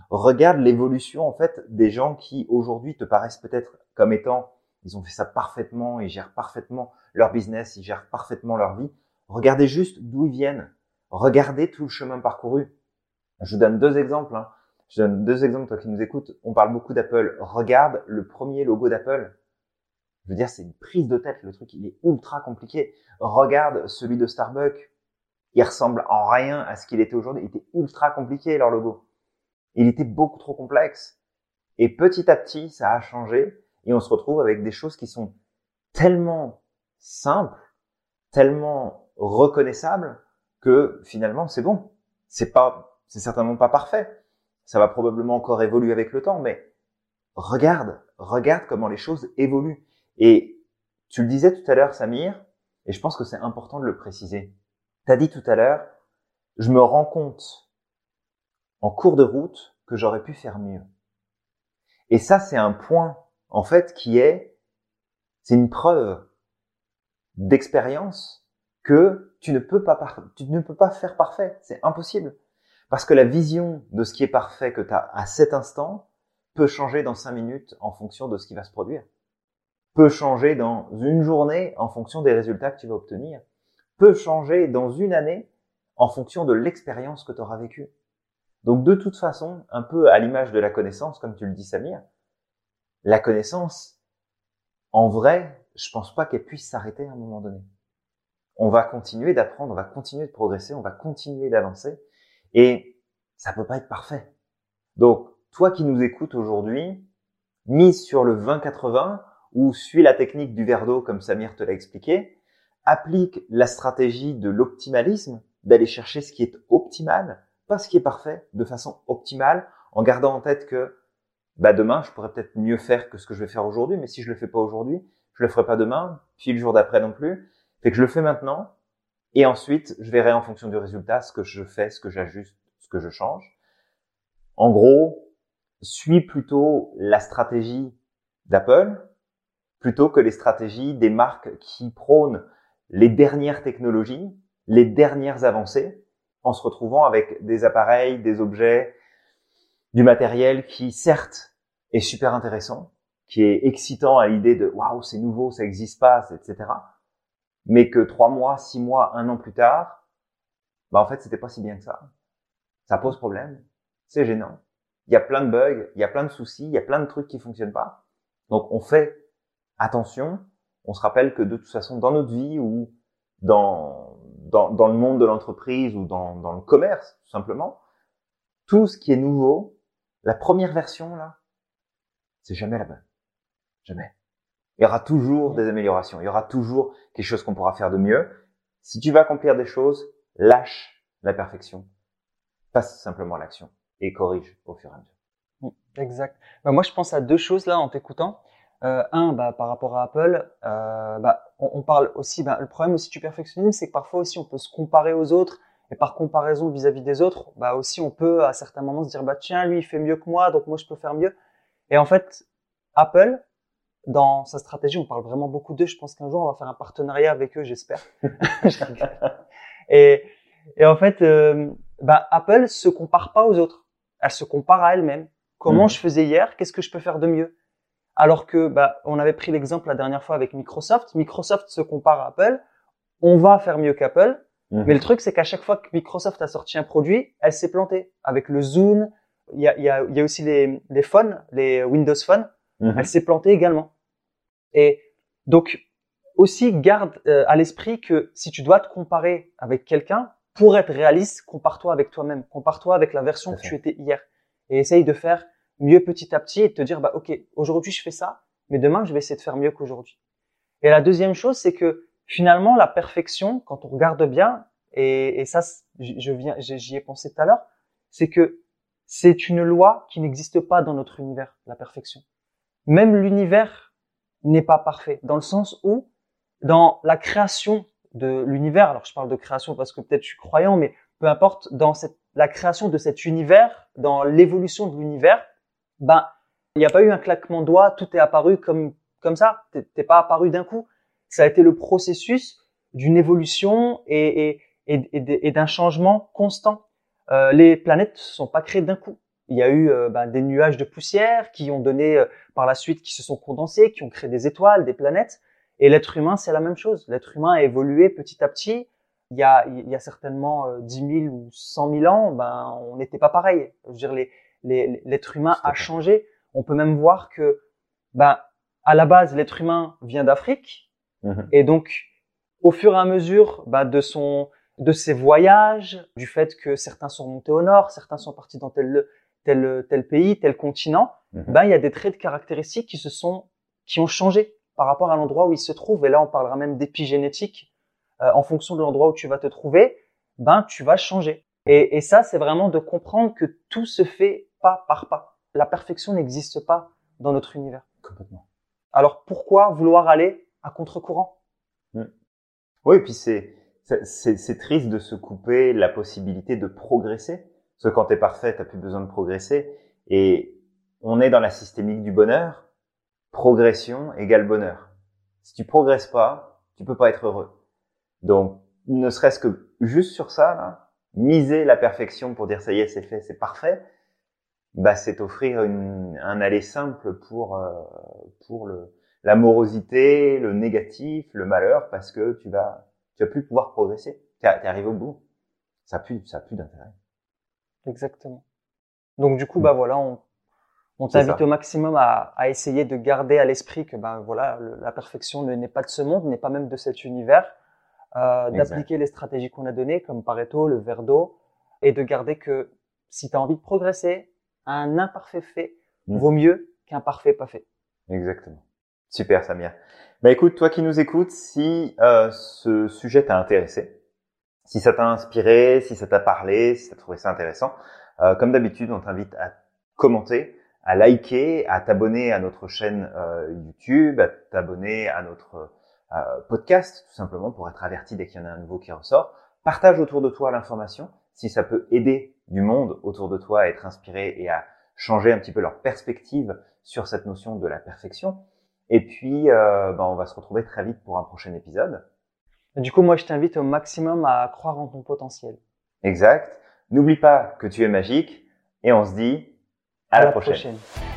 Regarde l'évolution en fait des gens qui aujourd'hui te paraissent peut-être comme étant ils ont fait ça parfaitement, ils gèrent parfaitement leur business, ils gèrent parfaitement leur vie. Regardez juste d'où ils viennent. Regardez tout le chemin parcouru. Je vous donne deux exemples. Hein. Je donne deux exemples, toi qui nous écoutes. On parle beaucoup d'Apple. Regarde le premier logo d'Apple. Je veux dire, c'est une prise de tête. Le truc, il est ultra compliqué. Regarde celui de Starbucks il ressemble en rien à ce qu'il était aujourd'hui. Il était ultra compliqué, leur logo. Il était beaucoup trop complexe. Et petit à petit, ça a changé et on se retrouve avec des choses qui sont tellement simples, tellement reconnaissables que finalement, c'est bon. C'est pas, c'est certainement pas parfait. Ça va probablement encore évoluer avec le temps, mais regarde, regarde comment les choses évoluent. Et tu le disais tout à l'heure, Samir, et je pense que c'est important de le préciser. Tu dit tout à l'heure, je me rends compte en cours de route que j'aurais pu faire mieux. Et ça, c'est un point, en fait, qui est, c'est une preuve d'expérience que tu ne peux pas, tu ne peux pas faire parfait. C'est impossible. Parce que la vision de ce qui est parfait que tu as à cet instant peut changer dans cinq minutes en fonction de ce qui va se produire. Peut changer dans une journée en fonction des résultats que tu vas obtenir peut changer dans une année en fonction de l'expérience que tu auras vécue. Donc de toute façon, un peu à l'image de la connaissance, comme tu le dis Samir, la connaissance, en vrai, je pense pas qu'elle puisse s'arrêter à un moment donné. On va continuer d'apprendre, on va continuer de progresser, on va continuer d'avancer, et ça peut pas être parfait. Donc, toi qui nous écoutes aujourd'hui, mise sur le 20-80 ou suis la technique du verre d'eau comme Samir te l'a expliqué, applique la stratégie de l'optimalisme, d'aller chercher ce qui est optimal, pas ce qui est parfait, de façon optimale, en gardant en tête que bah demain, je pourrais peut-être mieux faire que ce que je vais faire aujourd'hui, mais si je le fais pas aujourd'hui, je le ferai pas demain, puis le jour d'après non plus. Fait que je le fais maintenant, et ensuite, je verrai en fonction du résultat ce que je fais, ce que j'ajuste, ce que je change. En gros, suis plutôt la stratégie d'Apple plutôt que les stratégies des marques qui prônent les dernières technologies, les dernières avancées, en se retrouvant avec des appareils, des objets, du matériel qui, certes, est super intéressant, qui est excitant à l'idée de waouh, c'est nouveau, ça n'existe pas, etc. Mais que trois mois, six mois, un an plus tard, bah en fait, c'était pas si bien que ça. Ça pose problème, c'est gênant. Il y a plein de bugs, il y a plein de soucis, il y a plein de trucs qui fonctionnent pas. Donc on fait attention on se rappelle que de toute façon, dans notre vie ou dans, dans, dans le monde de l'entreprise ou dans, dans le commerce, tout simplement, tout ce qui est nouveau, la première version, là, c'est jamais la bonne. Jamais. Il y aura toujours des améliorations. Il y aura toujours quelque chose qu'on pourra faire de mieux. Si tu vas accomplir des choses, lâche la perfection. Passe simplement à l'action et corrige au fur et à mesure. Exact. Bah, moi, je pense à deux choses là en t'écoutant. Euh, un, bah, par rapport à Apple, euh, bah, on, on, parle aussi, bah, le problème aussi du perfectionnisme, c'est que parfois aussi on peut se comparer aux autres, et par comparaison vis-à-vis des autres, bah aussi on peut à certains moments se dire, bah tiens, lui il fait mieux que moi, donc moi je peux faire mieux. Et en fait, Apple, dans sa stratégie, on parle vraiment beaucoup d'eux. Je pense qu'un jour, on va faire un partenariat avec eux, j'espère. et, et en fait, euh, bah, Apple se compare pas aux autres. Elle se compare à elle-même. Comment Mhm. je faisais hier Qu'est-ce que je peux faire de mieux? Alors que, bah, on avait pris l'exemple la dernière fois avec Microsoft. Microsoft se compare à Apple. On va faire mieux qu'Apple. Mhm. Mais le truc, c'est qu'à chaque fois que Microsoft a sorti un produit, elle s'est plantée. Avec le Zoom, il y a, y a, y a aussi les, les phones, les Windows Phone. Mhm. Elle s'est plantée également. Et donc, aussi garde euh, à l'esprit que si tu dois te comparer avec quelqu'un, pour être réaliste, compare-toi avec toi-même. Compare-toi avec la version que tu étais hier. Et essaye de faire mieux petit à petit et te dire, bah, OK, aujourd'hui je fais ça, mais demain je vais essayer de faire mieux qu'aujourd'hui. Et la deuxième chose, c'est que finalement, la perfection, quand on regarde bien, et, et ça, je viens, j'y ai pensé tout à l'heure, c'est que c'est une loi qui n'existe pas dans notre univers, la perfection. Même l'univers n'est pas parfait, dans le sens où, dans la création de l'univers, alors je parle de création parce que peut-être je suis croyant, mais peu importe, dans cette, la création de cet univers, dans l'évolution de l'univers, ben, il n'y a pas eu un claquement de doigts, tout est apparu comme, comme ça, T'es- pas apparu d'un coup. Ça a été le processus d'une évolution et, et, et, d'un changement constant. Euh, les planètes ne sont pas créées d'un coup. Il y a eu euh, ben, des nuages de poussière qui ont donné euh, par la suite, qui se sont condensés, qui ont créé des étoiles, des planètes. Et l'être humain, c'est la même chose. L'être humain a évolué petit à petit. Il y a, il y a certainement euh, 10 000 ou 100 000 ans, ben, on n'était pas pareil. Je veux dire, les, l'être humain a changé. On peut même voir que, ben, à la base, l'être humain vient d'Afrique. Mhm. Et donc, au fur et à mesure bah, de son, de ses voyages, du fait que certains sont montés au nord, certains sont partis dans tel, tel, tel pays, tel continent, ben il y a des traits de caractéristiques qui se sont, qui ont changé par rapport à l'endroit où il se trouve. Et là, on parlera même d'épigénétique. Euh, en fonction de l'endroit où tu vas te trouver, ben tu vas changer. Et, et ça, c'est vraiment de comprendre que tout se fait pas par pas. La perfection n'existe pas dans notre univers. Complètement. Alors pourquoi vouloir aller à contre-courant? Oui, et puis c'est c'est- triste de se couper la possibilité de progresser. Parce que quand t'es parfait, t'as plus besoin de progresser. Et on est dans la systémique du bonheur. Progression égale bonheur. Si tu progresses pas, tu peux pas être heureux. Donc, ne serait-ce que juste sur ça, là, miser la perfection pour dire ça y est, c'est fait, c'est parfait, bah c'est offrir une, un aller simple pour euh, pour le la morosité, le négatif, le malheur, parce que tu vas, tu vas plus pouvoir progresser. Tu es arrivé au bout. Ça a plus, ça a plus d'intérêt. Exactement. Donc du coup, bah voilà, on, on t'invite au maximum à, à essayer de garder à l'esprit que ben voilà, le- la perfection ne- n'est pas de ce monde, n'est pas même de cet univers, euh, d'appliquer les stratégies qu'on a données, comme Pareto, le verre d'eau, et de garder que si tu as envie de progresser, un imparfait fait Mm. vaut mieux qu'un parfait pas fait. Exactement. Super, Samir. Bah écoute, toi qui nous écoutes, si euh, ce sujet t'a intéressé, si ça t'a inspiré, si ça t'a parlé, si t'as trouvé ça intéressant, euh, comme d'habitude, on t'invite à commenter, à liker, à t'abonner à notre chaîne euh, YouTube, à t'abonner à notre euh, podcast, tout simplement pour être averti dès qu'il y en a un nouveau qui ressort. Partage autour de toi l'information, si ça peut aider du monde autour de toi à être inspiré et à changer un petit peu leur perspective sur cette notion de la perfection. Et puis, euh, ben, on va se retrouver très vite pour un prochain épisode. Du coup, moi, je t'invite au maximum à croire en ton potentiel. Exact. N'oublie pas que tu es magique et on se dit à, la prochaine. prochaine.